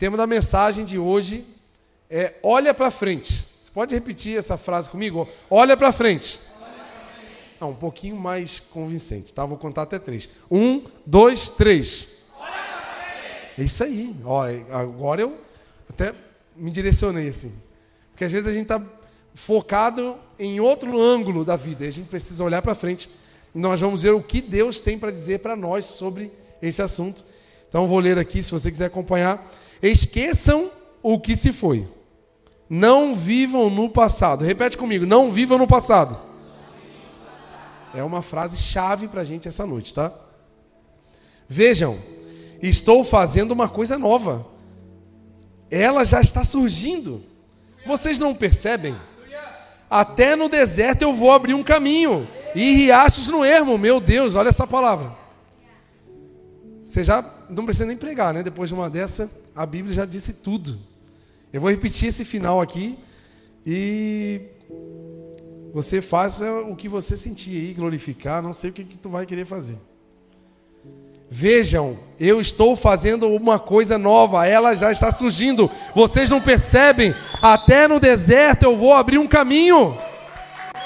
tema da mensagem de hoje é olha para frente. Você pode repetir essa frase comigo? Olha para frente. Não, um pouquinho mais convincente, tá? Vou contar até três. Um, dois, três. É isso aí. Ó, agora eu até me direcionei assim. Porque às vezes a gente está focado em outro ângulo da vida. E a gente precisa olhar para frente. Nós vamos ver o que Deus tem para dizer para nós sobre esse assunto. Então vou ler aqui, se você quiser acompanhar. Esqueçam o que se foi. Não vivam no passado. Repete comigo: não vivam no passado. É uma frase chave para a gente essa noite, tá? Vejam, estou fazendo uma coisa nova. Ela já está surgindo. Vocês não percebem? Até no deserto eu vou abrir um caminho. E riachos no ermo. Meu Deus, olha essa palavra. Você já não precisa nem pregar, né? Depois de uma dessa, a Bíblia já disse tudo. Eu vou repetir esse final aqui e você faça o que você sentir aí, glorificar, não sei o que, que tu vai querer fazer. Vejam, eu estou fazendo uma coisa nova, ela já está surgindo. Vocês não percebem? Até no deserto eu vou abrir um caminho.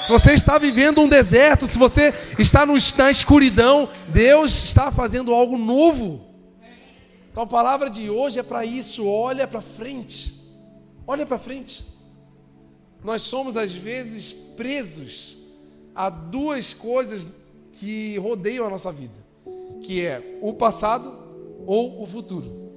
Se você está vivendo um deserto, se você está no, na escuridão, Deus está fazendo algo novo. Então a palavra de hoje é para isso, olha para frente. Olha para frente. Nós somos às vezes presos a duas coisas que rodeiam a nossa vida, que é o passado ou o futuro.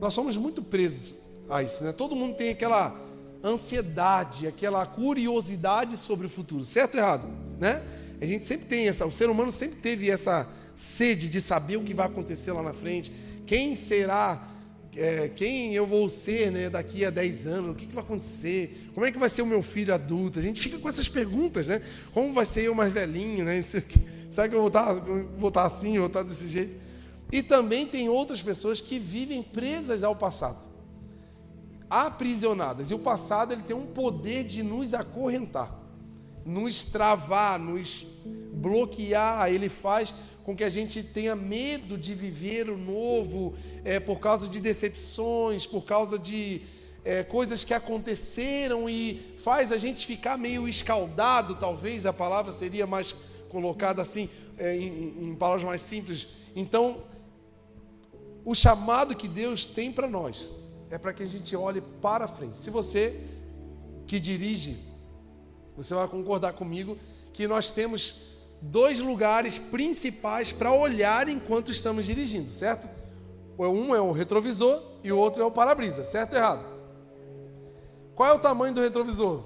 Nós somos muito presos a isso, né? Todo mundo tem aquela ansiedade, aquela curiosidade sobre o futuro, certo ou errado, né? A gente sempre tem essa, o ser humano sempre teve essa sede de saber o que vai acontecer lá na frente, quem será, é, quem eu vou ser né, daqui a 10 anos, o que, que, vai acontecer, como é que vai ser o meu filho adulto? A gente fica com essas perguntas, né? Como vai ser eu mais velhinho, né? Será que eu vou estar, vou estar assim, vou estar desse jeito? E também tem outras pessoas que vivem presas ao passado, aprisionadas. E o passado ele tem um poder de nos acorrentar, nos travar, nos bloquear. Ele faz com que a gente tenha medo de viver o novo, é, por causa de decepções, por causa de é, coisas que aconteceram e faz a gente ficar meio escaldado, talvez a palavra seria mais colocada assim, é, em, em palavras mais simples. Então, o chamado que Deus tem para nós é para que a gente olhe para frente. Se você que dirige, você vai concordar comigo que nós temos dois lugares principais para olhar enquanto estamos dirigindo, certo? Um é o retrovisor e o outro é o para-brisa, certo ou errado? Qual é o tamanho do retrovisor?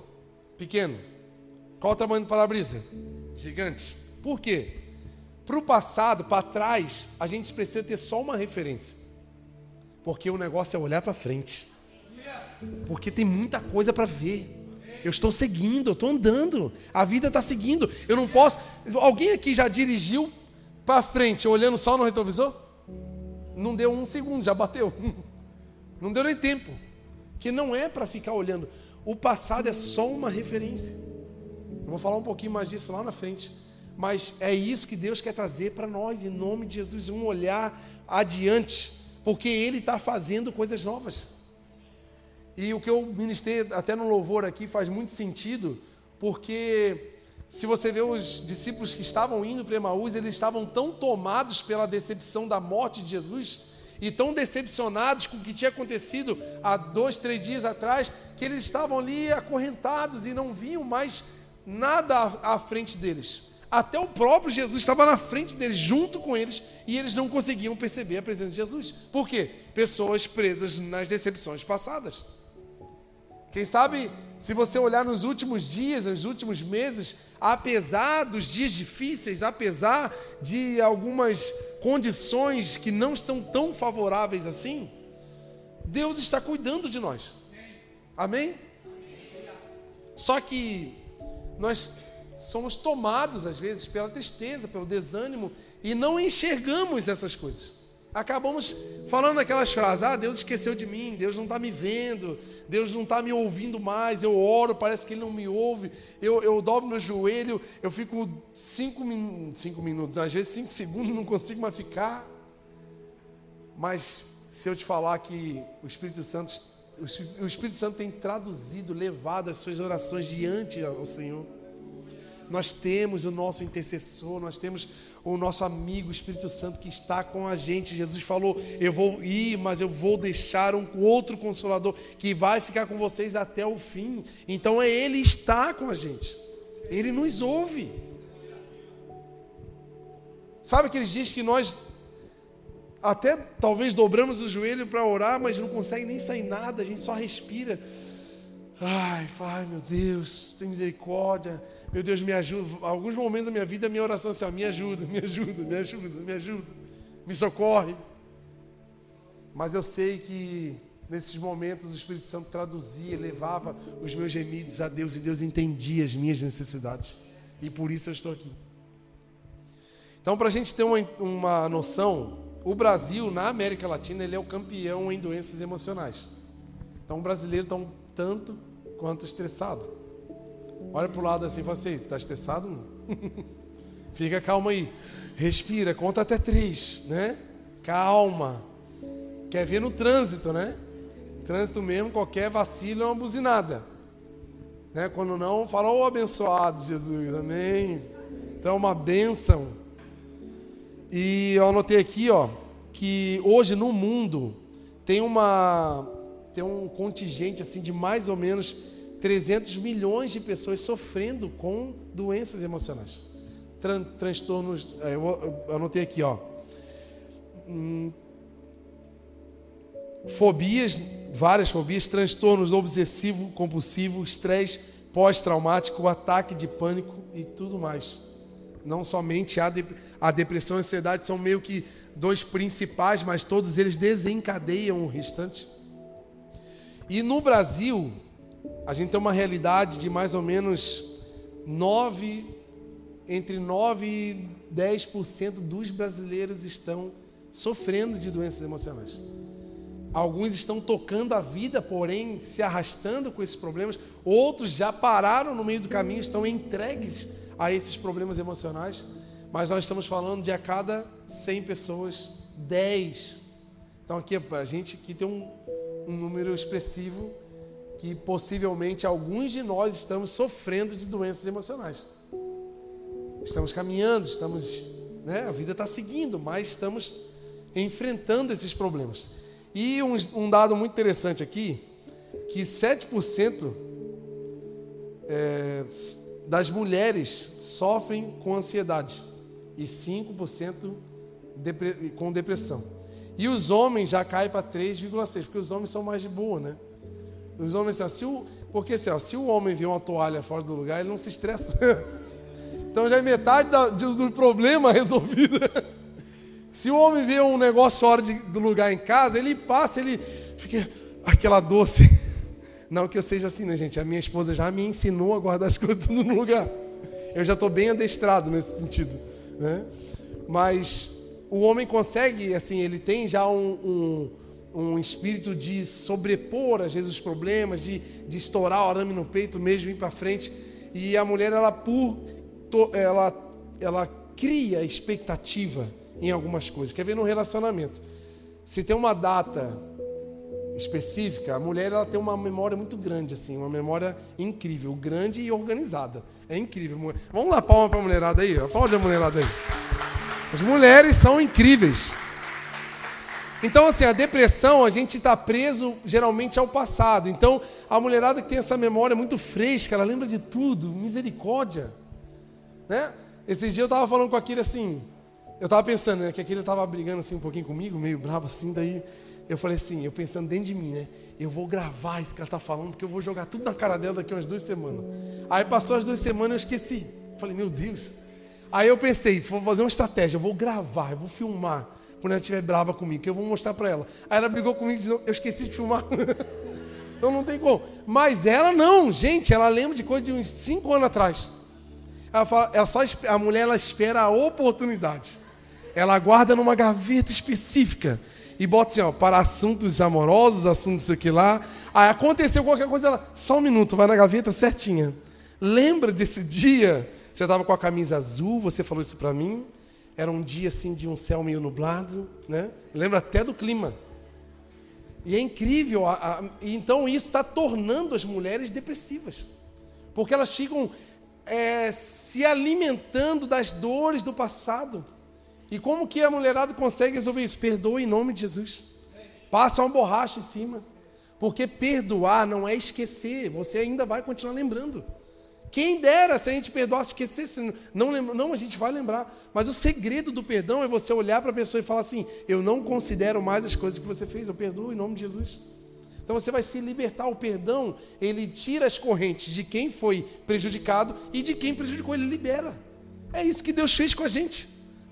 Pequeno. Qual é o tamanho do para-brisa? Gigante. Por quê? Para o passado, para trás, a gente precisa ter só uma referência. Porque o negócio é olhar para frente. Porque tem muita coisa para ver. Eu estou seguindo, eu estou andando. A vida está seguindo. Eu não posso. Alguém aqui já dirigiu para frente olhando só no retrovisor? Não deu um segundo, já bateu. Não deu nem tempo. Que não é para ficar olhando. O passado é só uma referência. Eu vou falar um pouquinho mais disso lá na frente. Mas é isso que Deus quer trazer para nós, em nome de Jesus, um olhar adiante, porque Ele está fazendo coisas novas. E o que eu ministrei até no louvor aqui faz muito sentido, porque se você vê os discípulos que estavam indo para Emaús, eles estavam tão tomados pela decepção da morte de Jesus e tão decepcionados com o que tinha acontecido há dois, três dias atrás, que eles estavam ali acorrentados e não viam mais nada à frente deles. Até o próprio Jesus estava na frente deles, junto com eles, e eles não conseguiam perceber a presença de Jesus. Por quê? Pessoas presas nas decepções passadas. Quem sabe, se você olhar nos últimos dias, nos últimos meses, apesar dos dias difíceis, apesar de algumas condições que não estão tão favoráveis assim, Deus está cuidando de nós. Amém? Só que nós somos tomados às vezes pela tristeza, pelo desânimo e não enxergamos essas coisas acabamos falando aquelas frases: ah, Deus esqueceu de mim, Deus não está me vendo, Deus não está me ouvindo mais. Eu oro, parece que Ele não me ouve. Eu, eu dobro meu joelho, eu fico cinco, min cinco minutos, às vezes cinco segundos, não consigo mais ficar. Mas se eu te falar que o Espírito Santo, o Espírito Santo tem traduzido, levado as suas orações diante ao Senhor. Nós temos o nosso intercessor, nós temos o nosso amigo Espírito Santo que está com a gente. Jesus falou: Eu vou ir, mas eu vou deixar um outro consolador que vai ficar com vocês até o fim. Então é Ele está com a gente, Ele nos ouve. Sabe aqueles dias que nós até talvez dobramos o joelho para orar, mas não consegue nem sair nada, a gente só respira. Ai, ai meu Deus, tem misericórdia. Meu Deus, me ajuda. Alguns momentos da minha vida, minha oração é assim: ó, me ajuda, me ajuda, me ajuda, me ajuda, me socorre. Mas eu sei que nesses momentos o Espírito Santo traduzia, levava os meus gemidos a Deus e Deus entendia as minhas necessidades. E por isso eu estou aqui. Então, para a gente ter uma, uma noção, o Brasil, na América Latina, ele é o campeão em doenças emocionais. Então, o brasileiro está um tanto quanto estressado. Olha para o lado assim e fala assim: está estressado? Fica calma aí. Respira, conta até três, né? Calma. Quer ver no trânsito, né? Trânsito mesmo, qualquer vacilo é uma buzinada. Né? Quando não, fala, ô oh, abençoado Jesus, amém. Então, é uma bênção e eu anotei aqui, ó, que hoje no mundo tem uma tem um contingente assim de mais ou menos 300 milhões de pessoas sofrendo com doenças emocionais. Tran transtornos, é, eu, anotei aqui, ó. Hum, fobias, várias fobias, transtornos obsessivo, compulsivo, estresse pós-traumático, ataque de pânico e tudo mais. Não somente a, de, a depressão e a ansiedade são meio que dois principais, mas todos eles desencadeiam o restante. E no Brasil, a gente tem uma realidade de mais ou menos 9, entre 9 e 10% dos brasileiros estão sofrendo de doenças emocionais. Alguns estão tocando a vida, porém se arrastando com esses problemas. Outros já pararam no meio do caminho, estão entregues a esses problemas emocionais, mas nós estamos falando de a cada 100 pessoas, 10. Então aqui a gente aqui tem um, um número expressivo que possivelmente alguns de nós estamos sofrendo de doenças emocionais. Estamos caminhando, estamos, né, a vida está seguindo, mas estamos enfrentando esses problemas. E um, um dado muito interessante aqui, que 7% é, das mulheres sofrem com ansiedade e 5% depre com depressão. E os homens já caem para 3,6%, porque os homens são mais de boa, né? Os homens, assim, se o, porque assim, ó, se o homem vê uma toalha fora do lugar, ele não se estressa. então já é metade da, do problema resolvido. se o homem vê um negócio fora de, do lugar em casa, ele passa, ele fica aquela doce. Não que eu seja assim, né, gente? A minha esposa já me ensinou a guardar as coisas tudo no lugar. Eu já estou bem adestrado nesse sentido, né? Mas o homem consegue, assim, ele tem já um, um, um espírito de sobrepor, às vezes, os problemas, de, de estourar o arame no peito mesmo, ir para frente. E a mulher, ela, por, ela, ela cria expectativa em algumas coisas. Quer ver no relacionamento? Se tem uma data específica, a mulher ela tem uma memória muito grande, assim, uma memória incrível, grande e organizada. É incrível. Vamos lá, palma para a mulherada aí. Aplaude a mulherada aí. As mulheres são incríveis. Então, assim, a depressão, a gente está preso geralmente ao passado. Então, a mulherada que tem essa memória muito fresca, ela lembra de tudo, misericórdia. Né? Esses dias eu estava falando com aquele assim, eu estava pensando, né, que aquele estava brigando assim um pouquinho comigo, meio bravo assim, daí eu falei assim, eu pensando dentro de mim, né? Eu vou gravar isso que ela está falando, porque eu vou jogar tudo na cara dela daqui umas duas semanas. Aí passou as duas semanas eu esqueci. Falei, meu Deus. Aí eu pensei, vou fazer uma estratégia, eu vou gravar, eu vou filmar. Quando ela estiver brava comigo, que eu vou mostrar para ela. Aí ela brigou comigo e disse, eu esqueci de filmar. então não tem como. Mas ela não, gente, ela lembra de coisa de uns cinco anos atrás. Ela fala, ela só, a mulher ela espera a oportunidade. Ela guarda numa gaveta específica e bota assim, ó, para assuntos amorosos, assuntos sei o que lá. Aí aconteceu qualquer coisa, ela, só um minuto, vai na gaveta certinha. Lembra desse dia? Você estava com a camisa azul, você falou isso para mim. Era um dia assim de um céu meio nublado, né? Lembra até do clima. E é incrível, a, a, então isso está tornando as mulheres depressivas, porque elas ficam é, se alimentando das dores do passado. E como que a mulherada consegue resolver isso? Perdoa em nome de Jesus. Passa uma borracha em cima. Porque perdoar não é esquecer, você ainda vai continuar lembrando. Quem dera se a gente perdoasse, esquecesse, não, lembra, não, a gente vai lembrar. Mas o segredo do perdão é você olhar para a pessoa e falar assim: Eu não considero mais as coisas que você fez, eu perdoo em nome de Jesus. Então você vai se libertar. O perdão, ele tira as correntes de quem foi prejudicado e de quem prejudicou, ele libera. É isso que Deus fez com a gente.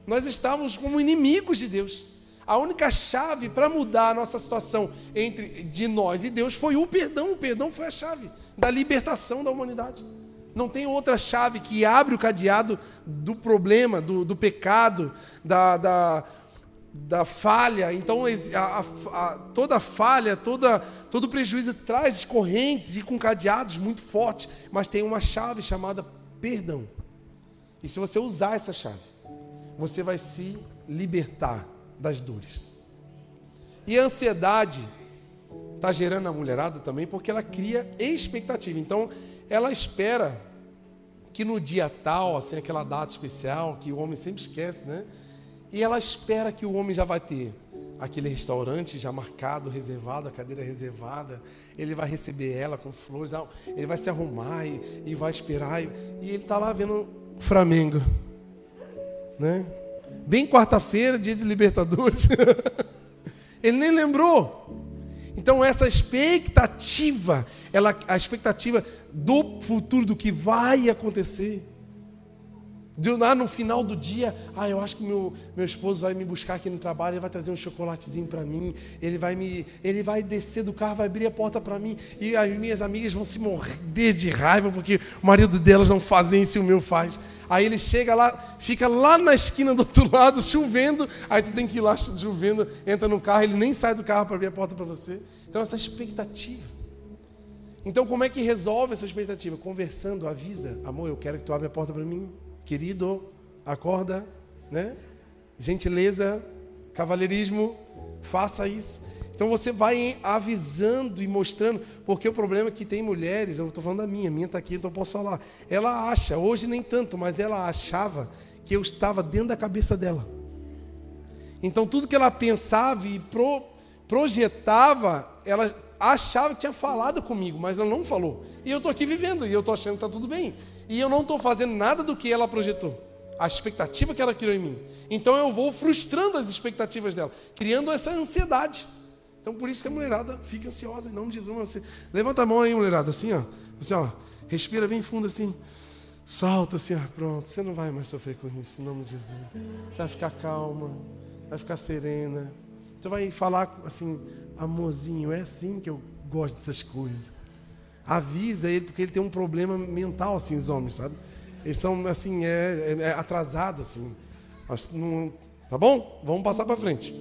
Nós estávamos como inimigos de Deus. A única chave para mudar a nossa situação entre de nós e Deus foi o perdão. O perdão foi a chave da libertação da humanidade. Não tem outra chave que abre o cadeado do problema, do, do pecado, da, da, da, falha. Então, a, a, toda falha, toda, todo prejuízo traz correntes e com cadeados muito fortes, mas tem uma chave chamada perdão. E se você usar essa chave, você vai se libertar das dores. E a ansiedade está gerando a mulherada também, porque ela cria expectativa. Então, ela espera que no dia tal, assim, aquela data especial que o homem sempre esquece, né? E ela espera que o homem já vai ter aquele restaurante já marcado, reservado, a cadeira reservada. Ele vai receber ela com flores, ele vai se arrumar e, e vai esperar. E, e ele está lá vendo Flamengo, né? Bem quarta-feira, dia de Libertadores. ele nem lembrou. Então essa expectativa, ela, a expectativa do futuro, do que vai acontecer. De lá no final do dia, ah, eu acho que meu, meu esposo vai me buscar aqui no trabalho, ele vai trazer um chocolatezinho para mim, ele vai me, ele vai descer do carro, vai abrir a porta para mim, e as minhas amigas vão se morder de raiva porque o marido delas não fazem isso e o meu faz. Aí ele chega lá, fica lá na esquina do outro lado, chovendo, aí tu tem que ir lá chovendo, entra no carro, ele nem sai do carro para abrir a porta para você. Então essa expectativa. Então como é que resolve essa expectativa? Conversando, avisa, amor, eu quero que tu abra a porta para mim querido, acorda, né? Gentileza, cavalheirismo, faça isso. Então você vai avisando e mostrando, porque o problema é que tem mulheres, eu estou falando da minha, minha está aqui, então eu posso falar. Ela acha, hoje nem tanto, mas ela achava que eu estava dentro da cabeça dela. Então tudo que ela pensava e pro, projetava, ela achava que tinha falado comigo, mas ela não falou. E eu estou aqui vivendo, e eu estou achando que está tudo bem e eu não estou fazendo nada do que ela projetou, a expectativa que ela criou em mim. Então eu vou frustrando as expectativas dela, criando essa ansiedade. Então por isso que a mulherada fica ansiosa em nome de Jesus. Você levanta a mão aí, mulherada, assim, ó. Assim, ó. Respira bem fundo assim. Solta assim, ó. Pronto. Você não vai mais sofrer com isso, em nome de Jesus. Você vai ficar calma, vai ficar serena. Você vai falar assim, amorzinho, é assim que eu gosto dessas coisas avisa ele, porque ele tem um problema mental, assim, os homens, sabe? Eles são, assim, é, é, é atrasado, assim. Não, tá bom? Vamos passar para frente.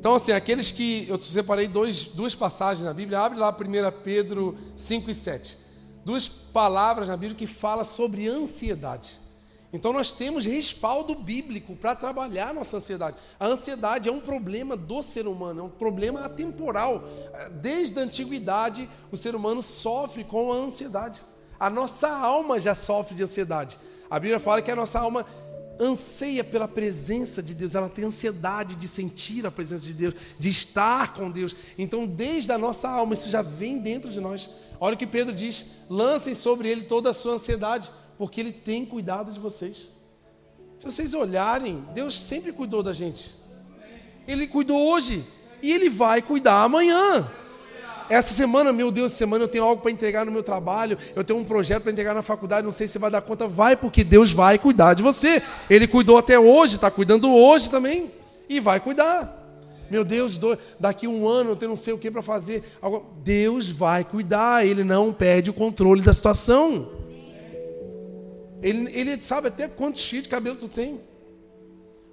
Então, assim, aqueles que. Eu separei dois, duas passagens na Bíblia. Abre lá 1 Pedro 5 e 7. Duas palavras na Bíblia que fala sobre ansiedade. Então nós temos respaldo bíblico para trabalhar nossa ansiedade. A ansiedade é um problema do ser humano, é um problema atemporal. Desde a antiguidade, o ser humano sofre com a ansiedade. A nossa alma já sofre de ansiedade. A Bíblia fala que a nossa alma anseia pela presença de Deus, ela tem ansiedade de sentir a presença de Deus, de estar com Deus. Então, desde a nossa alma, isso já vem dentro de nós. Olha o que Pedro diz: lancem sobre ele toda a sua ansiedade, porque Ele tem cuidado de vocês. Se vocês olharem, Deus sempre cuidou da gente. Ele cuidou hoje e Ele vai cuidar amanhã. Essa semana, meu Deus, semana eu tenho algo para entregar no meu trabalho, eu tenho um projeto para entregar na faculdade, não sei se vai dar conta. Vai, porque Deus vai cuidar de você. Ele cuidou até hoje, está cuidando hoje também. E vai cuidar. Meu Deus, daqui um ano eu tenho não sei o que para fazer. Deus vai cuidar, Ele não perde o controle da situação. Ele, ele sabe até quantos fios de cabelo tu tem.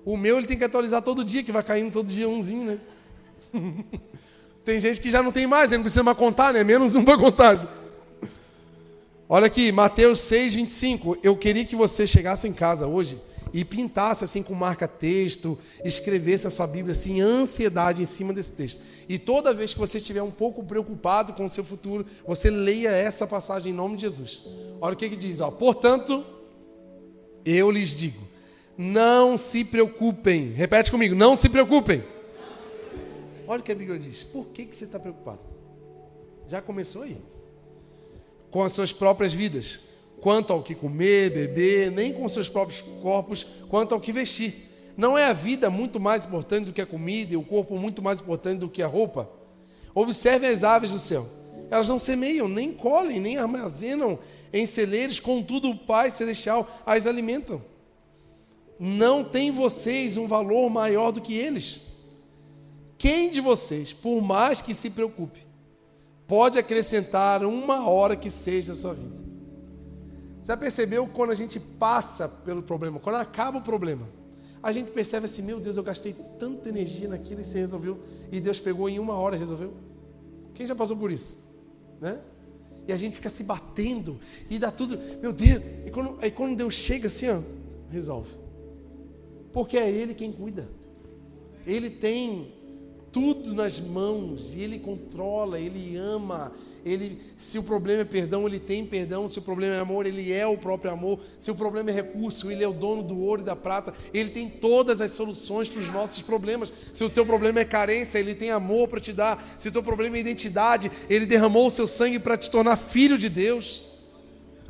O meu ele tem que atualizar todo dia, que vai caindo todo dia umzinho, né? tem gente que já não tem mais, não precisa mais contar, né? Menos um para contar. Olha aqui, Mateus 6, 25. Eu queria que você chegasse em casa hoje e pintasse assim com marca-texto, escrevesse a sua Bíblia assim, ansiedade em cima desse texto. E toda vez que você estiver um pouco preocupado com o seu futuro, você leia essa passagem em nome de Jesus. Olha o que, que diz, ó. Portanto, eu lhes digo, não se preocupem. Repete comigo, não se preocupem. Olha o que a Bíblia diz. Por que, que você está preocupado? Já começou aí. Com as suas próprias vidas quanto ao que comer, beber, nem com seus próprios corpos, quanto ao que vestir. Não é a vida muito mais importante do que a comida e o corpo muito mais importante do que a roupa? Observe as aves do céu. Elas não semeiam, nem colhem, nem armazenam em celeiros, contudo o Pai Celestial as alimentam. Não tem vocês um valor maior do que eles. Quem de vocês, por mais que se preocupe, pode acrescentar uma hora que seja a sua vida? Já percebeu quando a gente passa pelo problema, quando acaba o problema, a gente percebe assim: meu Deus, eu gastei tanta energia naquilo e você resolveu, e Deus pegou em uma hora e resolveu? Quem já passou por isso? Né? E a gente fica se batendo e dá tudo, meu Deus, e quando, aí quando Deus chega assim, ó, resolve. Porque é Ele quem cuida. Ele tem tudo nas mãos, e Ele controla, Ele ama, ele, se o problema é perdão, ele tem perdão. Se o problema é amor, ele é o próprio amor. Se o problema é recurso, ele é o dono do ouro e da prata. Ele tem todas as soluções para os nossos problemas. Se o teu problema é carência, ele tem amor para te dar. Se o teu problema é identidade, ele derramou o seu sangue para te tornar filho de Deus.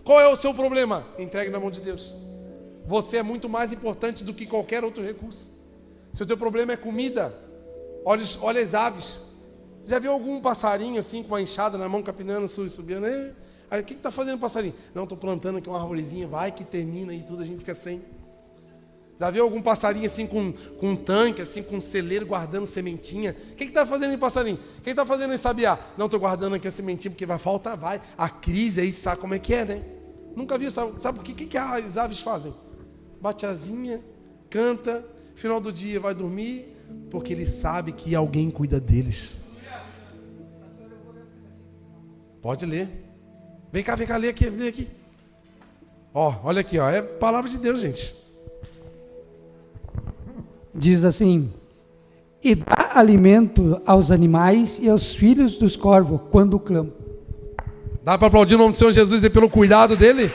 Qual é o seu problema? Entregue na mão de Deus. Você é muito mais importante do que qualquer outro recurso. Se o teu problema é comida, olha, olha as aves. Já viu algum passarinho assim com uma enxada na mão, capinando, subindo? É. Aí o que está fazendo passarinho? Não, estou plantando aqui uma arvorezinha, vai que termina e tudo, a gente fica sem. Já viu algum passarinho assim com, com um tanque, assim, com um celeiro guardando sementinha? O que está fazendo em passarinho? O que está fazendo em sabiá? Não, estou guardando aqui a sementinha porque vai faltar, vai. A crise aí sabe como é que é, né? Nunca viu, sabe, sabe o que, que, que as aves fazem? Bate asinha, canta, final do dia vai dormir, porque ele sabe que alguém cuida deles. Pode ler. Vem cá, vem cá, lê aqui, lê aqui. Ó, olha aqui, ó, é palavra de Deus, gente. Diz assim: E dá alimento aos animais e aos filhos dos corvos quando clamam. Dá para aplaudir o nome do Senhor Jesus e pelo cuidado dele?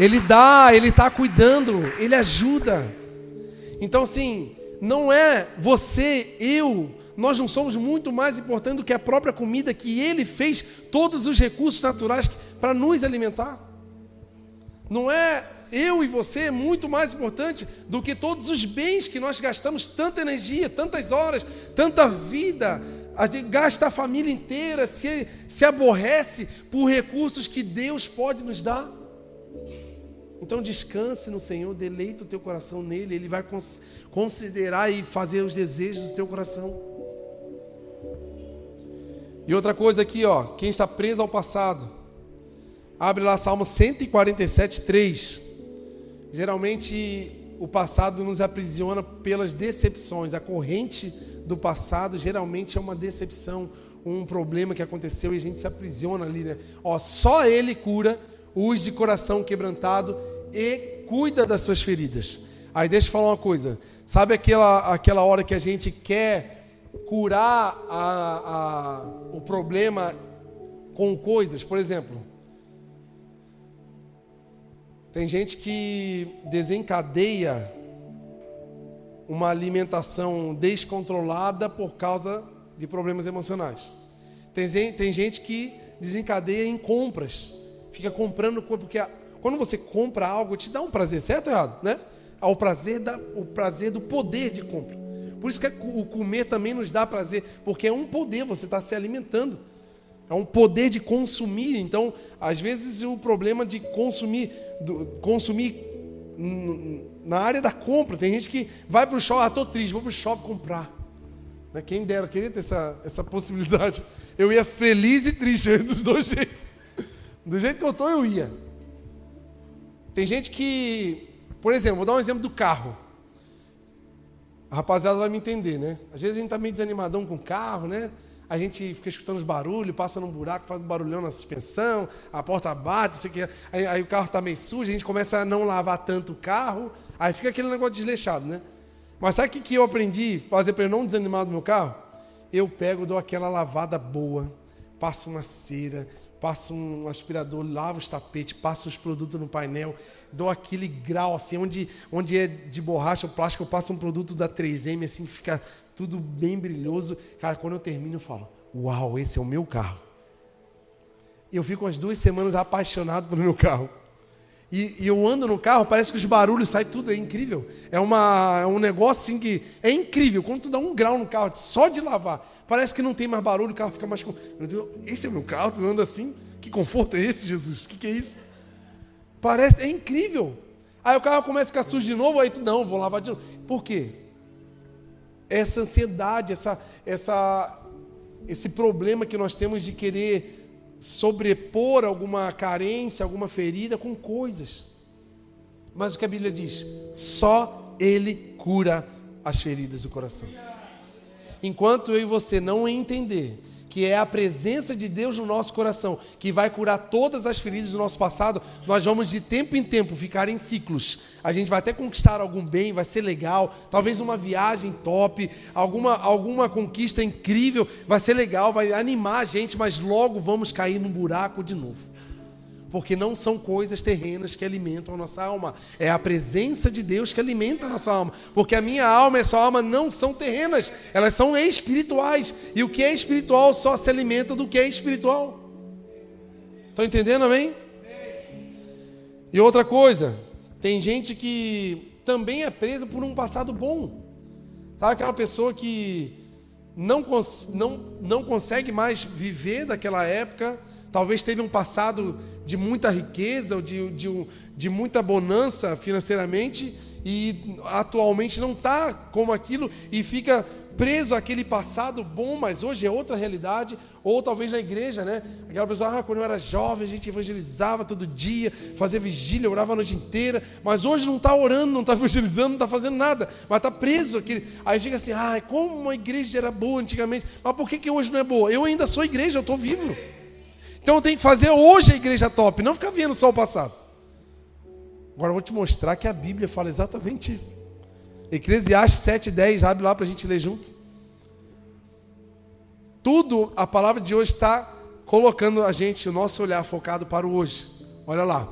Ele dá, ele está cuidando, ele ajuda. Então, assim, não é você, eu, nós não somos muito mais importantes do que a própria comida que Ele fez todos os recursos naturais para nos alimentar. Não é eu e você muito mais importante do que todos os bens que nós gastamos tanta energia, tantas horas, tanta vida. A gente gasta a família inteira, se, se aborrece por recursos que Deus pode nos dar. Então descanse no Senhor, deleita o teu coração nele, Ele vai considerar e fazer os desejos do teu coração. E outra coisa aqui, ó, quem está preso ao passado, abre lá Salmo 147, 3. Geralmente o passado nos aprisiona pelas decepções. A corrente do passado geralmente é uma decepção, um problema que aconteceu e a gente se aprisiona ali, né? Ó, só Ele cura os de coração quebrantado e cuida das suas feridas. Aí deixa eu falar uma coisa. Sabe aquela, aquela hora que a gente quer curar a, a, o problema com coisas. Por exemplo, tem gente que desencadeia uma alimentação descontrolada por causa de problemas emocionais. Tem, tem gente que desencadeia em compras, fica comprando porque quando você compra algo te dá um prazer, certo ou errado, né? Ao prazer da, o prazer do poder de compra. Por isso que o comer também nos dá prazer, porque é um poder, você está se alimentando. É um poder de consumir. Então, às vezes, o problema de consumir, do, consumir na área da compra. Tem gente que vai para o shopping, ah, estou triste, vou para o shopping comprar. Né, quem dera, queria ter essa, essa possibilidade. Eu ia feliz e triste, dos dois jeitos. Do jeito que eu estou, eu ia. Tem gente que, por exemplo, vou dar um exemplo do carro. A rapaziada vai me entender, né? Às vezes a gente está meio desanimadão com o carro, né? a gente fica escutando os barulhos, passa num buraco, faz um barulhão na suspensão, a porta bate, sei que, aí, aí o carro está meio sujo, a gente começa a não lavar tanto o carro, aí fica aquele negócio desleixado, né? Mas sabe o que, que eu aprendi a fazer para eu não desanimar do meu carro? Eu pego, dou aquela lavada boa, passo uma cera, passo um aspirador, lavo os tapetes, passo os produtos no painel, dou aquele grau assim, onde, onde é de borracha ou plástico, eu passo um produto da 3M assim, que fica tudo bem brilhoso. Cara, quando eu termino, eu falo: Uau, esse é o meu carro. Eu fico umas duas semanas apaixonado pelo meu carro. E, e, eu ando no carro, parece que os barulhos saem tudo, é incrível. É, uma, é um negócio assim que é incrível. Quando tu dá um grau no carro, só de lavar, parece que não tem mais barulho, o carro fica mais. Meu Deus, esse é o meu carro, tu anda assim? Que conforto é esse, Jesus? O que, que é isso? Parece, é incrível. Aí o carro começa a ficar sujo de novo, aí tu, não, vou lavar de novo. Por quê? essa ansiedade, essa, essa, esse problema que nós temos de querer sobrepor alguma carência, alguma ferida com coisas. Mas o que a Bíblia diz? Só Ele cura as feridas do coração. Enquanto eu e você não entender que é a presença de Deus no nosso coração, que vai curar todas as feridas do nosso passado, nós vamos de tempo em tempo ficar em ciclos. A gente vai até conquistar algum bem, vai ser legal, talvez uma viagem top, alguma, alguma conquista incrível, vai ser legal, vai animar a gente, mas logo vamos cair num buraco de novo porque não são coisas terrenas que alimentam a nossa alma, é a presença de Deus que alimenta a nossa alma, porque a minha alma e a sua alma não são terrenas, elas são espirituais, e o que é espiritual só se alimenta do que é espiritual. Estão entendendo, amém? E outra coisa, tem gente que também é presa por um passado bom, sabe aquela pessoa que não, não, não consegue mais viver daquela época, talvez teve um passado de muita riqueza, ou de, de, de muita bonança financeiramente, e atualmente não está como aquilo e fica preso àquele passado bom, mas hoje é outra realidade, ou talvez na igreja, né? Aquela pessoa, ah, quando eu era jovem, a gente evangelizava todo dia, fazia vigília, orava a noite inteira, mas hoje não está orando, não está evangelizando, não está fazendo nada, mas está preso aquele. Aí fica assim, ah, como a igreja era boa antigamente, mas por que, que hoje não é boa? Eu ainda sou igreja, eu estou vivo. Então tem que fazer hoje a igreja top, não ficar vendo só o passado. Agora eu vou te mostrar que a Bíblia fala exatamente isso. Eclesiastes 7,10, abre lá para a gente ler junto. Tudo, a palavra de hoje está colocando a gente, o nosso olhar focado para o hoje. Olha lá.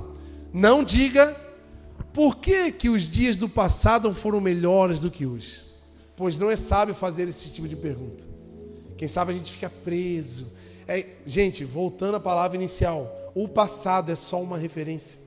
Não diga por que, que os dias do passado foram melhores do que hoje. Pois não é sábio fazer esse tipo de pergunta. Quem sabe a gente fica preso é, gente, voltando à palavra inicial, o passado é só uma referência.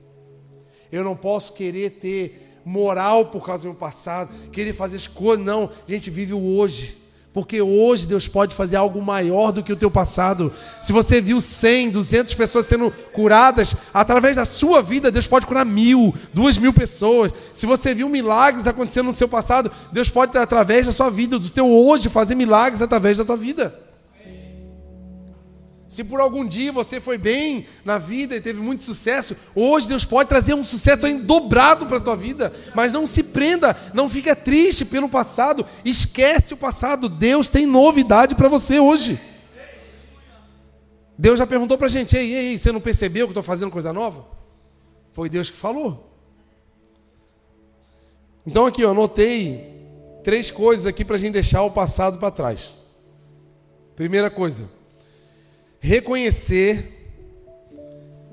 Eu não posso querer ter moral por causa do meu passado, querer fazer as coisas, não. Gente, vive o hoje. Porque hoje Deus pode fazer algo maior do que o teu passado. Se você viu 100, 200 pessoas sendo curadas, através da sua vida, Deus pode curar mil, duas mil pessoas. Se você viu milagres acontecendo no seu passado, Deus pode, através da sua vida, do teu hoje, fazer milagres através da tua vida. Se por algum dia você foi bem na vida e teve muito sucesso, hoje Deus pode trazer um sucesso ainda dobrado para a tua vida. Mas não se prenda, não fica triste pelo passado, esquece o passado. Deus tem novidade para você hoje. Deus já perguntou para a gente: ei, ei, você não percebeu que estou fazendo coisa nova? Foi Deus que falou. Então aqui eu anotei três coisas aqui para a gente deixar o passado para trás. Primeira coisa reconhecer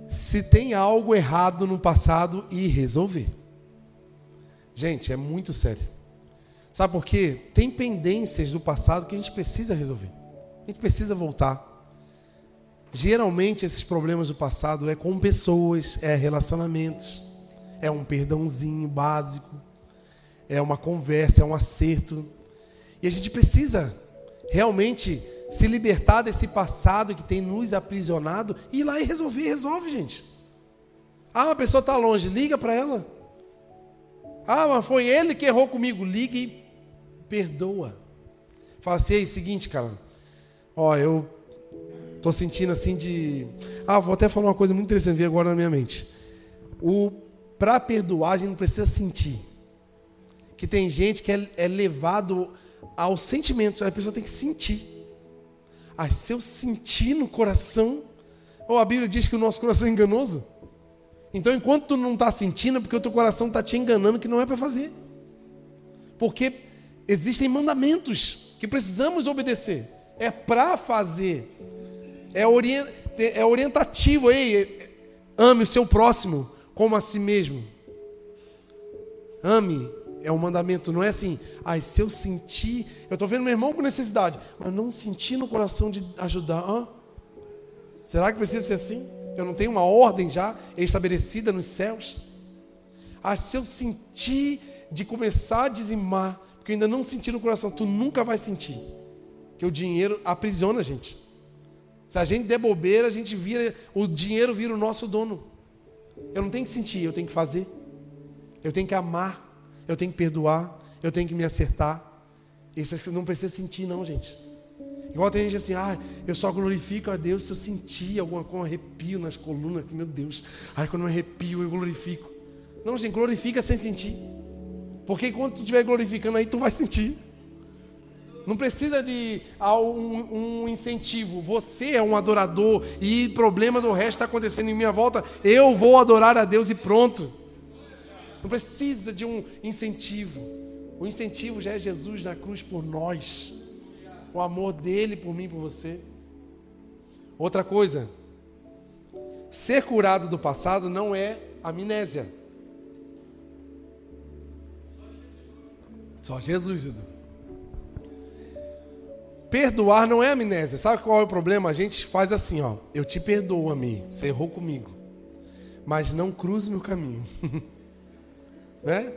se tem algo errado no passado e resolver. Gente, é muito sério. Sabe por quê? Tem pendências do passado que a gente precisa resolver. A gente precisa voltar. Geralmente esses problemas do passado é com pessoas, é relacionamentos, é um perdãozinho básico, é uma conversa, é um acerto. E a gente precisa realmente se libertar desse passado que tem nos aprisionado e ir lá e resolver, resolve, gente. Ah, uma pessoa está longe, liga para ela. Ah, mas foi ele que errou comigo, liga e perdoa. Fala assim, é o seguinte, cara, ó, eu tô sentindo assim de, ah, vou até falar uma coisa muito interessante agora na minha mente. O para perdoar a gente não precisa sentir. Que tem gente que é, é levado ao sentimento, a pessoa tem que sentir. Ah, se eu sentir no coração, ou a Bíblia diz que o nosso coração é enganoso. Então, enquanto tu não está sentindo, é porque o teu coração está te enganando que não é para fazer. Porque existem mandamentos que precisamos obedecer. É para fazer. É, orient, é orientativo. Ei, ame o seu próximo como a si mesmo. Ame é um mandamento, não é assim, ai, se eu sentir, eu estou vendo meu irmão com necessidade, mas não sentir no coração de ajudar, Hã? será que precisa ser assim? Eu não tenho uma ordem já estabelecida nos céus? Ah, se eu sentir de começar a dizimar, porque eu ainda não senti no coração, tu nunca vai sentir, que o dinheiro aprisiona a gente. Se a gente der bobeira, a gente vira, o dinheiro vira o nosso dono. Eu não tenho que sentir, eu tenho que fazer. Eu tenho que amar eu tenho que perdoar, eu tenho que me acertar. Isso não precisa sentir, não, gente. Igual tem gente assim, ah, eu só glorifico a Deus se eu sentir alguma coisa, um arrepio nas colunas, meu Deus. Ai, quando eu arrepio, eu glorifico. Não, gente, glorifica sem sentir. Porque quando tu estiver glorificando aí, tu vai sentir. Não precisa de ah, um, um, incentivo. Você é um adorador e problema do resto está acontecendo em minha volta. Eu vou adorar a Deus e pronto. Não precisa de um incentivo. O incentivo já é Jesus na cruz por nós. O amor dele por mim, por você. Outra coisa, ser curado do passado não é amnésia. Só Jesus, Edu. Perdoar não é amnésia. Sabe qual é o problema? A gente faz assim, ó. Eu te perdoo, amigo. Você errou comigo. Mas não cruze meu caminho. Né?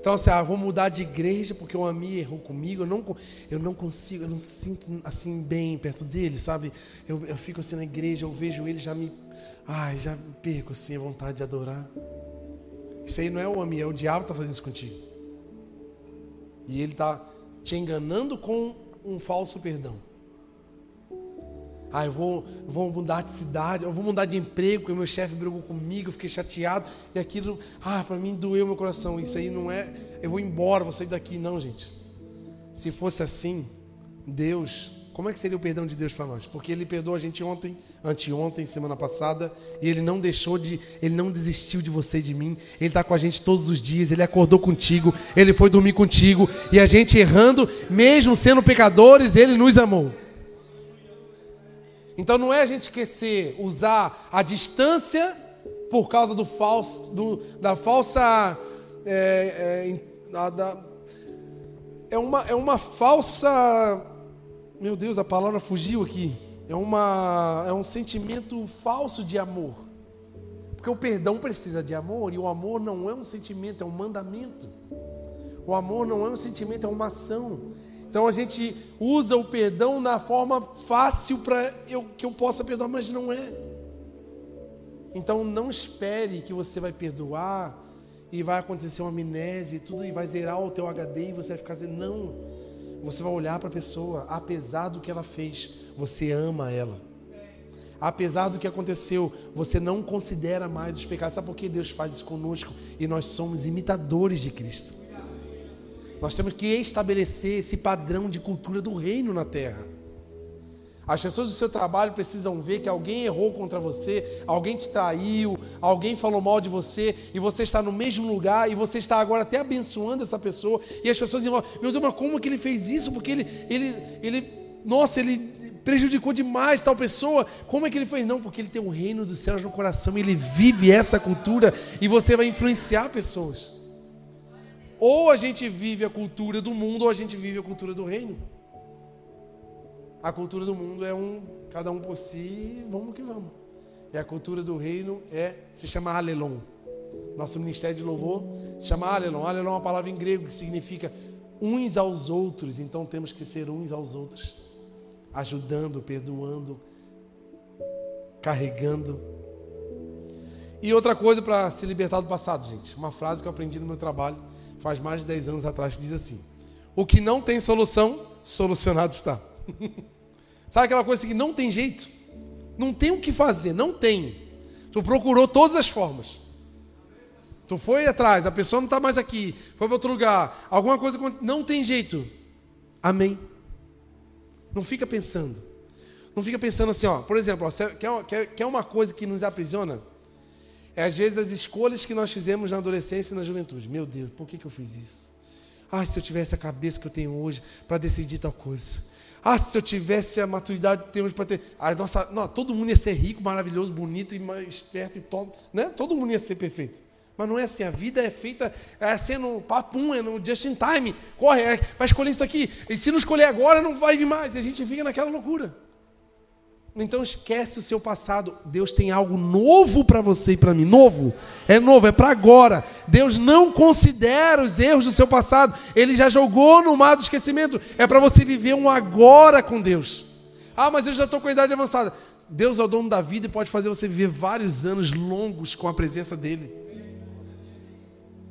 Então, assim, ah, vou mudar de igreja porque um amigo errou comigo. Eu não, eu não consigo, eu não sinto assim bem perto dele, sabe? Eu, eu fico assim na igreja, eu vejo ele, já me. Ai, já perco assim a vontade de adorar. Isso aí não é o amigo, é o diabo que está fazendo isso contigo. E ele está te enganando com um falso perdão. Ah, eu vou, vou mudar de cidade, eu vou mudar de emprego, porque meu chefe brigou comigo, eu fiquei chateado, e aquilo, ah, para mim doeu meu coração. Isso aí não é, eu vou embora, vou sair daqui. Não, gente. Se fosse assim, Deus, como é que seria o perdão de Deus para nós? Porque Ele perdoou a gente ontem, anteontem, semana passada, e Ele não deixou de, Ele não desistiu de você e de mim. Ele está com a gente todos os dias, Ele acordou contigo, Ele foi dormir contigo, e a gente errando, mesmo sendo pecadores, Ele nos amou. Então não é a gente esquecer, usar a distância por causa do falso, do, da falsa. É, é, da, é, uma, é uma falsa. Meu Deus, a palavra fugiu aqui. É, uma, é um sentimento falso de amor. Porque o perdão precisa de amor, e o amor não é um sentimento, é um mandamento. O amor não é um sentimento, é uma ação. Então a gente usa o perdão na forma fácil para eu, que eu possa perdoar, mas não é. Então não espere que você vai perdoar e vai acontecer uma amnésia e tudo e vai zerar o teu HD e você vai ficar dizendo não. Você vai olhar para a pessoa, apesar do que ela fez, você ama ela. Apesar do que aconteceu, você não considera mais os pecados. Sabe por que Deus faz isso conosco? E nós somos imitadores de Cristo. Nós temos que estabelecer esse padrão de cultura do reino na terra. As pessoas do seu trabalho precisam ver que alguém errou contra você, alguém te traiu, alguém falou mal de você, e você está no mesmo lugar, e você está agora até abençoando essa pessoa, e as pessoas dizem, meu Deus, mas como que ele fez isso? Porque ele, ele, ele, nossa, ele prejudicou demais tal pessoa. Como é que ele fez? Não, porque ele tem o reino dos céus no coração, ele vive essa cultura, e você vai influenciar pessoas. Ou a gente vive a cultura do mundo, ou a gente vive a cultura do reino. A cultura do mundo é um, cada um por si, vamos que vamos. E a cultura do reino é, se chama Alelon. Nosso ministério de louvor se chama Alelon. Alelon é uma palavra em grego que significa uns aos outros. Então temos que ser uns aos outros, ajudando, perdoando, carregando. E outra coisa para se libertar do passado, gente. Uma frase que eu aprendi no meu trabalho faz mais de 10 anos atrás, que diz assim: O que não tem solução, solucionado está. Sabe aquela coisa que não tem jeito? Não tem o que fazer, não tem. Tu procurou todas as formas. Tu foi atrás, a pessoa não está mais aqui, foi para outro lugar, alguma coisa não tem jeito. Amém. Não fica pensando. Não fica pensando assim, ó. Por exemplo, ó, quer, quer, quer uma coisa que nos aprisiona? É às vezes as escolhas que nós fizemos na adolescência e na juventude. Meu Deus, por que, que eu fiz isso? Ah, se eu tivesse a cabeça que eu tenho hoje para decidir tal coisa. Ah, se eu tivesse a maturidade que tenho hoje para ter. Ah, nossa, não, todo mundo ia ser rico, maravilhoso, bonito e mais esperto e todo. Né? Todo mundo ia ser perfeito. Mas não é assim, a vida é feita é assim, no papum, é no just in time. Corre, é, vai escolher isso aqui. E se não escolher agora, não vai vir mais. E a gente fica naquela loucura. Então esquece o seu passado. Deus tem algo novo para você e para mim. Novo. É novo, é para agora. Deus não considera os erros do seu passado. Ele já jogou no mar do esquecimento. É para você viver um agora com Deus. Ah, mas eu já estou com a idade avançada. Deus é o dono da vida e pode fazer você viver vários anos longos com a presença dEle.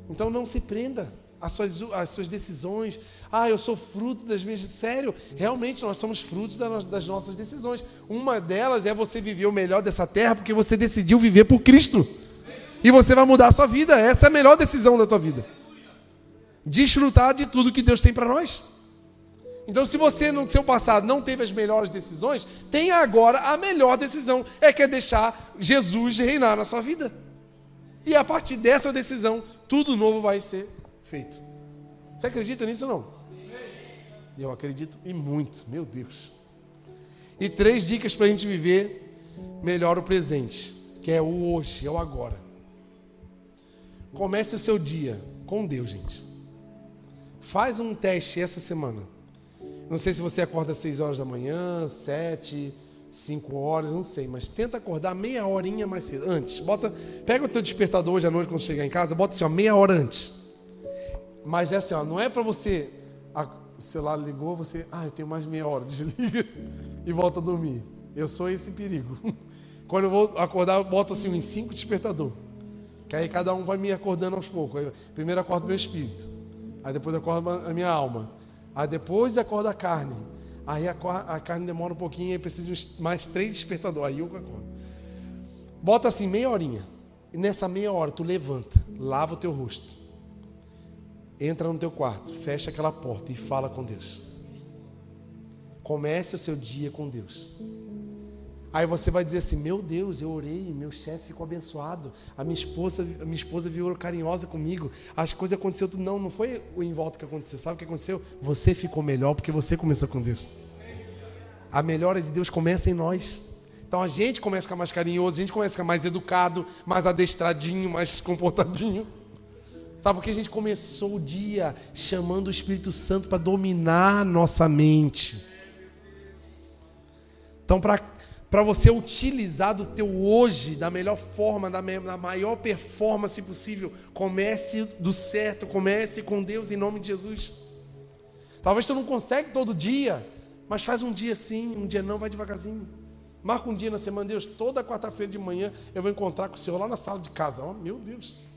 Então não se prenda às suas, às suas decisões. Ah, eu sou fruto das minhas. Sério, realmente nós somos frutos das nossas decisões. Uma delas é você viver o melhor dessa terra porque você decidiu viver por Cristo. E você vai mudar a sua vida. Essa é a melhor decisão da tua vida. Desfrutar de tudo que Deus tem para nós. Então, se você no seu passado não teve as melhores decisões, tenha agora a melhor decisão, é que é deixar Jesus reinar na sua vida. E a partir dessa decisão, tudo novo vai ser feito. Você acredita nisso ou não? Eu acredito e muito, meu Deus. E três dicas para a gente viver melhor o presente, que é o hoje, é o agora. Comece o seu dia com Deus, gente. Faz um teste essa semana. Não sei se você acorda às 6 horas da manhã, 7, 5 horas, não sei, mas tenta acordar meia horinha mais cedo, antes. Bota, pega o teu despertador hoje à noite quando chegar em casa, bota assim, ó, meia hora antes. Mas é assim, ó, não é para você. A, o celular ligou, você. Ah, eu tenho mais meia hora, desliga e volta a dormir. Eu sou esse perigo. Quando eu vou acordar, eu boto assim uns cinco despertador. Que aí cada um vai me acordando aos poucos. Aí, primeiro acordo meu espírito. Aí depois acordo a minha alma. Aí depois acorda a carne. Aí a, a carne demora um pouquinho, aí precisa de mais três despertadores. Aí eu acordo. Bota assim, meia horinha. E nessa meia hora tu levanta, lava o teu rosto entra no teu quarto, fecha aquela porta e fala com Deus. Comece o seu dia com Deus. Aí você vai dizer assim: Meu Deus, eu orei, meu chefe ficou abençoado, a minha esposa, a minha esposa virou carinhosa comigo, as coisas aconteceram tudo. Não, não foi o em volta que aconteceu. Sabe o que aconteceu? Você ficou melhor porque você começou com Deus. A melhora de Deus começa em nós. Então a gente começa a ficar mais carinhoso, a gente começa a ficar mais educado, mais adestradinho, mais comportadinho. Sabe porque a gente começou o dia chamando o Espírito Santo para dominar nossa mente. Então, para você utilizar do teu hoje da melhor forma, da, da maior performance possível, comece do certo, comece com Deus em nome de Jesus. Talvez tu não consegue todo dia, mas faz um dia sim, um dia não, vai devagarzinho. Marca um dia na semana, Deus, toda quarta-feira de manhã eu vou encontrar com o Senhor lá na sala de casa. Oh, meu Deus.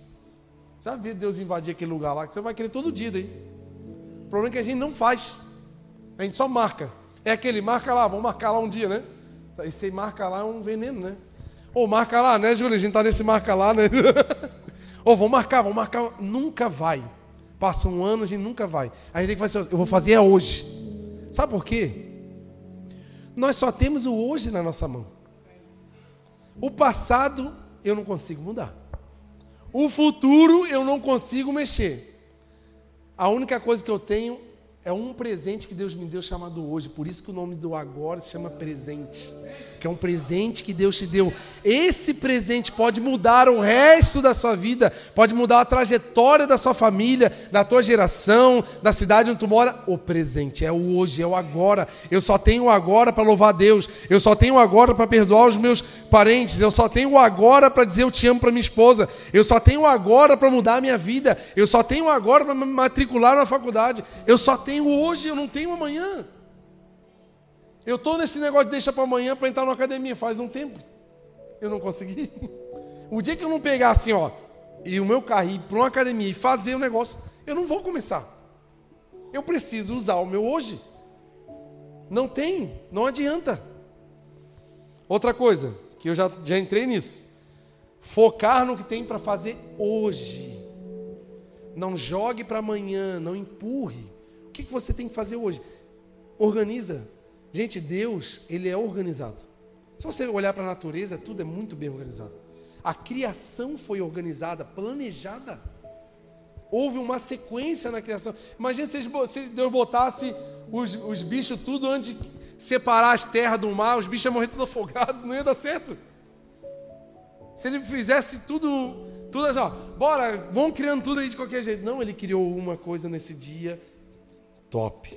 Você ver Deus invadir aquele lugar lá, que você vai querer todo dia daí. O problema é que a gente não faz. A gente só marca. É aquele, marca lá, vamos marcar lá um dia, né? Esse aí marca lá é um veneno, né? Ou marca lá, né, Júlia? A gente tá nesse marca lá, né? Ou vamos marcar, vamos marcar. Nunca vai. Passa um ano, a gente nunca vai. Aí tem que fazer, eu vou fazer é hoje. Sabe por quê? Nós só temos o hoje na nossa mão. O passado eu não consigo mudar. O futuro eu não consigo mexer. A única coisa que eu tenho é um presente que Deus me deu chamado hoje. Por isso que o nome do agora se chama presente que é um presente que Deus te deu. Esse presente pode mudar o resto da sua vida, pode mudar a trajetória da sua família, da tua geração, da cidade onde tu mora. O presente é o hoje, é o agora. Eu só tenho o agora para louvar Deus. Eu só tenho o agora para perdoar os meus parentes. Eu só tenho o agora para dizer eu te amo para minha esposa. Eu só tenho o agora para mudar a minha vida. Eu só tenho o agora para me matricular na faculdade. Eu só tenho hoje, eu não tenho amanhã. Eu estou nesse negócio de deixa para amanhã para entrar na academia faz um tempo. Eu não consegui. O dia que eu não pegar assim, ó, e o meu carro ir para uma academia e fazer o negócio, eu não vou começar. Eu preciso usar o meu hoje. Não tem, não adianta. Outra coisa, que eu já, já entrei nisso. Focar no que tem para fazer hoje. Não jogue para amanhã, não empurre. Que, que você tem que fazer hoje? Organiza Gente, Deus, ele é organizado. Se você olhar para a natureza, tudo é muito bem organizado. A criação foi organizada, planejada. Houve uma sequência na criação. Imagina se Deus botasse os, os bichos tudo antes de separar as terras do mar, os bichos iam morrer tudo afogados, não ia dar certo. Se ele fizesse tudo, tudo assim, ó, bora, vão criando tudo aí de qualquer jeito. Não, ele criou uma coisa nesse dia, top.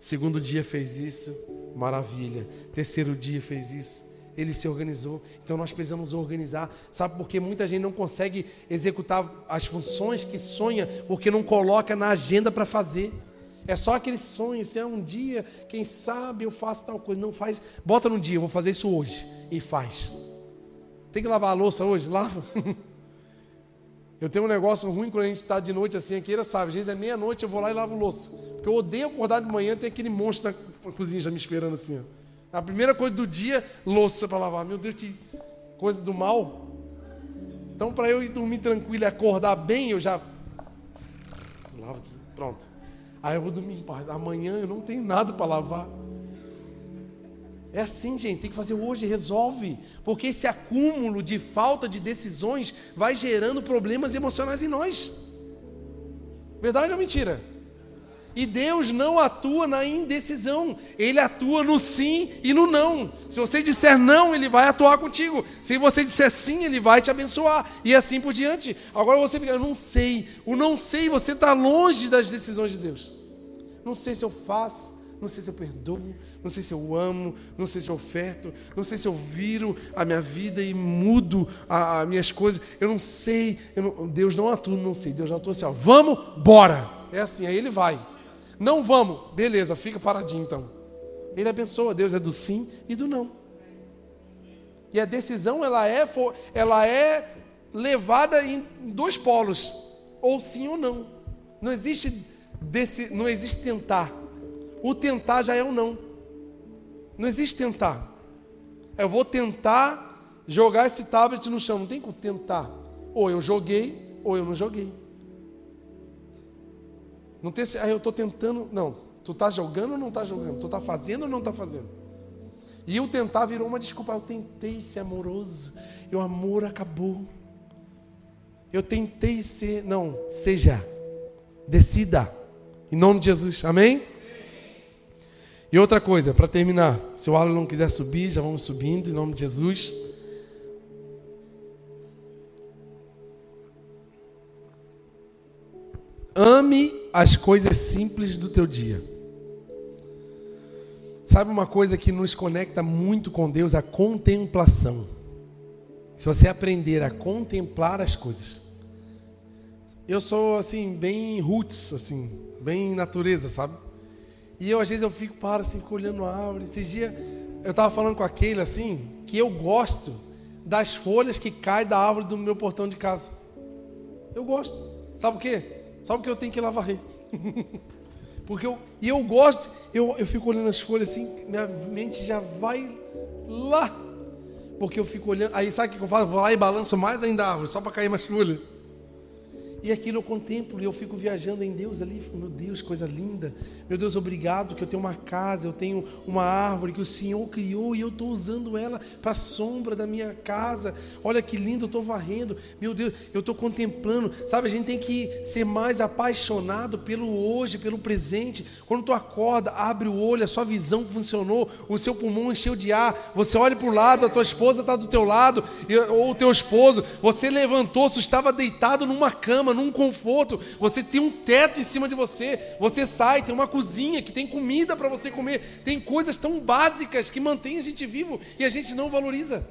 Segundo dia fez isso, maravilha. Terceiro dia fez isso, ele se organizou. Então nós precisamos organizar. Sabe por que muita gente não consegue executar as funções que sonha porque não coloca na agenda para fazer? É só aquele sonho, se é um dia, quem sabe eu faço tal coisa. Não faz, bota no dia, eu vou fazer isso hoje. E faz. Tem que lavar a louça hoje? Lava. Eu tenho um negócio ruim quando a gente está de noite assim, aqui, ele sabe, às vezes é meia-noite, eu vou lá e lavo louça. Porque eu odeio acordar de manhã, tem aquele monstro na cozinha já me esperando assim. Ó. A primeira coisa do dia, louça para lavar. Meu Deus, que coisa do mal. Então, para eu ir dormir tranquilo e acordar bem, eu já. Lavo aqui, pronto. Aí eu vou dormir em paz. Amanhã eu não tenho nada para lavar. É assim, gente, tem que fazer hoje, resolve. Porque esse acúmulo de falta de decisões vai gerando problemas emocionais em nós. Verdade ou mentira? E Deus não atua na indecisão, Ele atua no sim e no não. Se você disser não, Ele vai atuar contigo. Se você disser sim, Ele vai te abençoar. E assim por diante. Agora você fica, eu não sei. O não sei, você está longe das decisões de Deus. Não sei se eu faço, não sei se eu perdoo, não sei se eu amo, não sei se eu oferto, não sei se eu viro a minha vida e mudo as minhas coisas. Eu não sei. Eu não, Deus não atua, não sei. Deus não atua assim, ó, vamos, bora. É assim, aí Ele vai. Não vamos. Beleza, fica paradinho então. Ele abençoa. Deus é do sim e do não. E a decisão ela é, ela é levada em dois polos, ou sim ou não. Não existe desse, não existe tentar. O tentar já é o não. Não existe tentar. Eu vou tentar jogar esse tablet no chão. Não tem como tentar. Ou eu joguei, ou eu não joguei. Não tem, ah, eu estou tentando. Não, tu está jogando ou não está jogando? Tu está fazendo ou não está fazendo? E o tentar virou uma desculpa. Eu tentei ser amoroso, e o amor acabou. Eu tentei ser. Não, seja. Decida. Em nome de Jesus. Amém? E outra coisa, para terminar. Se o Alan não quiser subir, já vamos subindo. Em nome de Jesus. Ame as coisas simples do teu dia. Sabe uma coisa que nos conecta muito com Deus? A contemplação. Se você aprender a contemplar as coisas. Eu sou assim, bem roots, assim, bem natureza, sabe? E eu às vezes eu fico para assim, olhando a árvore. Esses dias eu estava falando com aquele assim, que eu gosto das folhas que caem da árvore do meu portão de casa. Eu gosto. Sabe por quê? Só porque eu tenho que lavar porque eu, e eu gosto, eu, eu fico olhando as folhas assim, minha mente já vai lá. Porque eu fico olhando, aí sabe o que eu faço? vou lá e balanço mais ainda a árvore, só para cair mais folha. E aquilo eu contemplo e eu fico viajando em Deus ali, fico, meu Deus, coisa linda. Meu Deus, obrigado que eu tenho uma casa, eu tenho uma árvore que o Senhor criou e eu estou usando ela para a sombra da minha casa. Olha que lindo, eu estou varrendo. Meu Deus, eu estou contemplando. Sabe, a gente tem que ser mais apaixonado pelo hoje, pelo presente. Quando tu acorda, abre o olho, a sua visão funcionou, o seu pulmão encheu de ar. Você olha para o lado, a tua esposa está do teu lado, ou o teu esposo. Você levantou, você estava deitado numa cama cama, num conforto, você tem um teto em cima de você, você sai, tem uma cozinha que tem comida para você comer, tem coisas tão básicas que mantêm a gente vivo e a gente não valoriza.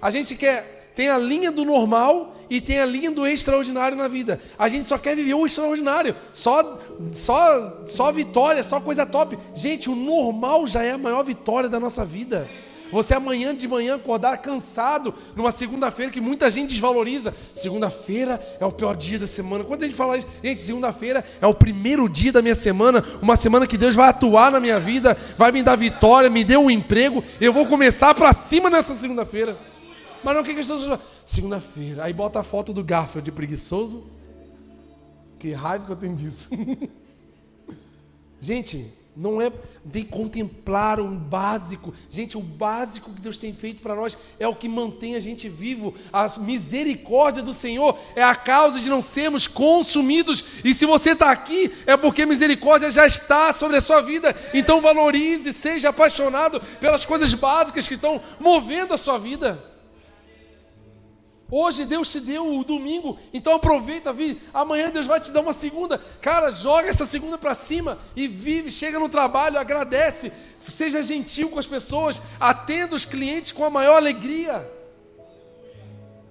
A gente quer, tem a linha do normal e tem a linha do extraordinário na vida. A gente só quer viver o extraordinário, só, só, só vitória, só coisa top. Gente, o normal já é a maior vitória da nossa vida. Você amanhã de manhã acordar cansado numa segunda-feira que muita gente desvaloriza. Segunda-feira é o pior dia da semana. Quando a gente fala isso, gente, segunda-feira é o primeiro dia da minha semana, uma semana que Deus vai atuar na minha vida, vai me dar vitória, me deu um emprego, eu vou começar para cima nessa segunda-feira. Mas não, o que, que as Segunda-feira. Aí bota a foto do Garfield de preguiçoso. Que raiva que eu tenho disso. gente, Não é de contemplar o básico. Gente, o básico que Deus tem feito para nós é o que mantém a gente vivo. A misericórdia do Senhor é a causa de não sermos consumidos. E se você está aqui, é porque misericórdia já está sobre a sua vida. Então valorize, seja apaixonado pelas coisas básicas que estão movendo a sua vida. Hoje Deus te deu o domingo, então aproveita, vive. Amanhã Deus vai te dar uma segunda. Cara, joga essa segunda para cima e vive, chega no trabalho, agradece, seja gentil com as pessoas, atenda os clientes com a maior alegria.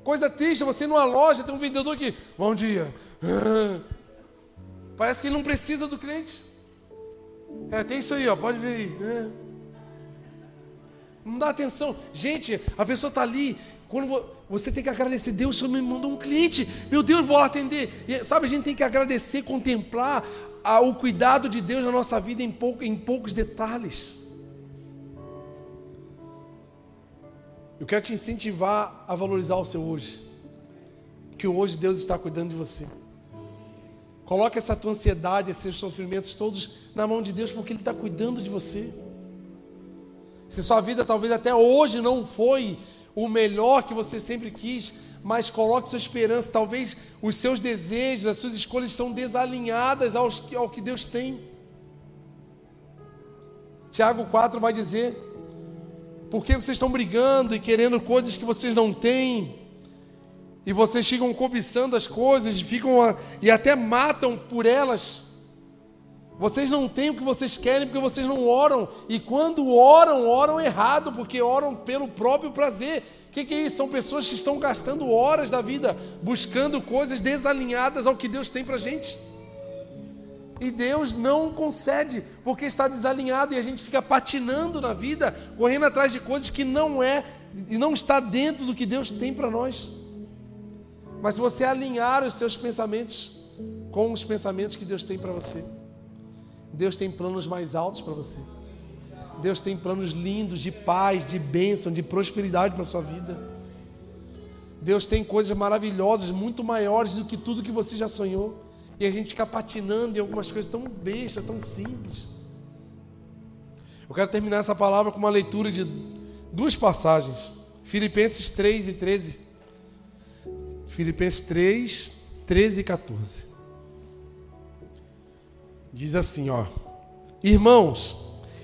Coisa triste, você numa loja tem um vendedor que, bom dia. Parece que ele não precisa do cliente. É, tem isso aí, ó, pode ver aí. É. Não dá atenção. Gente, a pessoa está ali, quando você tem que agradecer, Deus, o me mandou um cliente, meu Deus, vou atender. E, sabe, a gente tem que agradecer, contemplar a, o cuidado de Deus na nossa vida em, em poucos detalhes. Eu quero te incentivar a valorizar o seu hoje. Que hoje Deus está cuidando de você. Coloque essa tua ansiedade, esses sofrimentos todos na mão de Deus, porque Ele está cuidando de você. Se sua vida talvez até hoje não foi o melhor que você sempre quis, mas coloque sua esperança. Talvez os seus desejos, as suas escolhas estão desalinhadas aos, ao que Deus tem. Tiago 4 vai dizer: Por que vocês estão brigando e querendo coisas que vocês não têm? E vocês ficam cobiçando as coisas, ficam a, e até matam por elas. Vocês não têm o que vocês querem porque vocês não oram. E quando oram, oram errado, porque oram pelo próprio prazer. O que, que, é isso? São pessoas que estão gastando horas da vida buscando coisas desalinhadas ao que Deus tem para gente. E Deus não concede, porque está desalinhado e a gente fica patinando na vida, correndo atrás de coisas que não é e não está dentro do que Deus tem para nós. Mas se você alinhar os seus pensamentos com os pensamentos que Deus tem para você, Deus tem planos mais altos para você. Deus tem planos lindos de paz, de bênção, de prosperidade para a sua vida. Deus tem coisas maravilhosas, muito maiores do que tudo que você já sonhou. E a gente fica patinando em algumas coisas tão bestas, tão simples. Eu quero terminar essa palavra com uma leitura de duas passagens. Filipenses 3 e 13. Filipenses 3, 13 e 14. Diz assim, ó: Irmãos,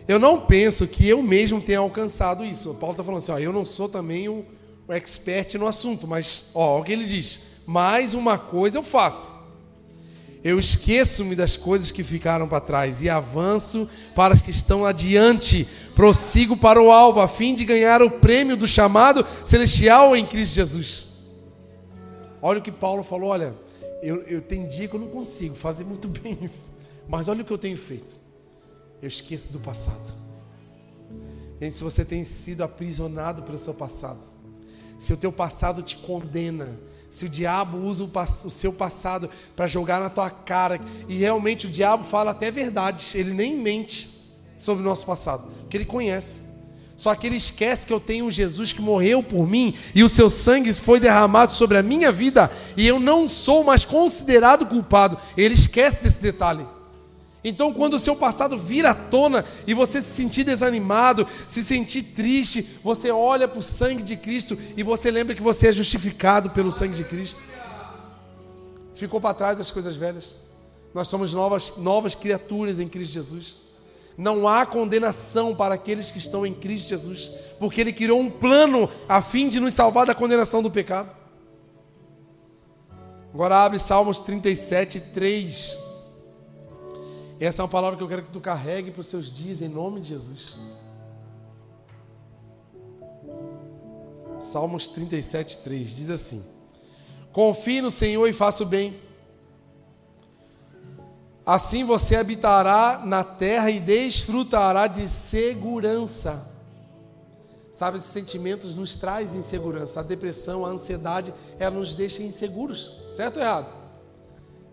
eu não penso que eu mesmo tenha alcançado isso. O Paulo está falando assim, ó, eu não sou também um, um expert no assunto, mas ó, o que ele diz: mais uma coisa eu faço. Eu esqueço-me das coisas que ficaram para trás e avanço para as que estão adiante. Prossigo para o alvo, a fim de ganhar o prêmio do chamado celestial em Cristo Jesus. Olha o que Paulo falou: olha, eu, eu tenho dia que eu não consigo fazer muito bem isso. Mas olha o que eu tenho feito. Eu esqueço do passado. Gente, se você tem sido aprisionado pelo seu passado, se o teu passado te condena, se o diabo usa o, o seu passado para jogar na tua cara, e realmente o diabo fala até verdades, ele nem mente sobre o nosso passado, porque ele conhece. Só que ele esquece que eu tenho um Jesus que morreu por mim e o seu sangue foi derramado sobre a minha vida e eu não sou mais considerado culpado. Ele esquece desse detalhe. Então, quando o seu passado vira à tona e você se sentir desanimado, se sentir triste, você olha para o sangue de Cristo e você lembra que você é justificado pelo sangue de Cristo. Ficou para trás as coisas velhas. Nós somos novas, novas criaturas em Cristo Jesus. Não há condenação para aqueles que estão em Cristo Jesus, porque Ele criou um plano a fim de nos salvar da condenação do pecado. Agora abre Salmos 37, 3. Essa é uma palavra que eu quero que tu carregue para os seus dias, em nome de Jesus. Salmos 37, 3 diz assim: Confie no Senhor e faça o bem. Assim você habitará na terra e desfrutará de segurança. Sabe, esses sentimentos nos traz insegurança. A depressão, a ansiedade, ela nos deixa inseguros. Certo ou errado?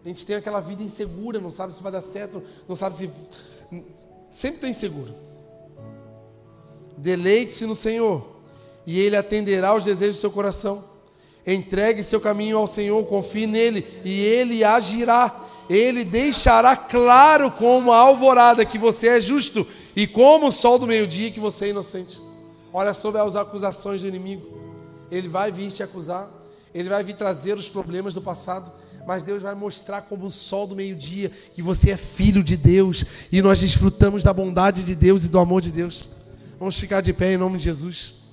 A gente tem aquela vida insegura, não sabe se vai dar certo, não sabe se. Sempre está inseguro. Deleite-se no Senhor, e Ele atenderá os desejos do seu coração. Entregue seu caminho ao Senhor, confie nele, e Ele agirá. Ele deixará claro como a alvorada que você é justo e como o sol do meio-dia que você é inocente. Olha sobre as acusações do inimigo. Ele vai vir te acusar, ele vai vir trazer os problemas do passado, mas Deus vai mostrar como o sol do meio-dia que você é filho de Deus e nós desfrutamos da bondade de Deus e do amor de Deus. Vamos ficar de pé em nome de Jesus.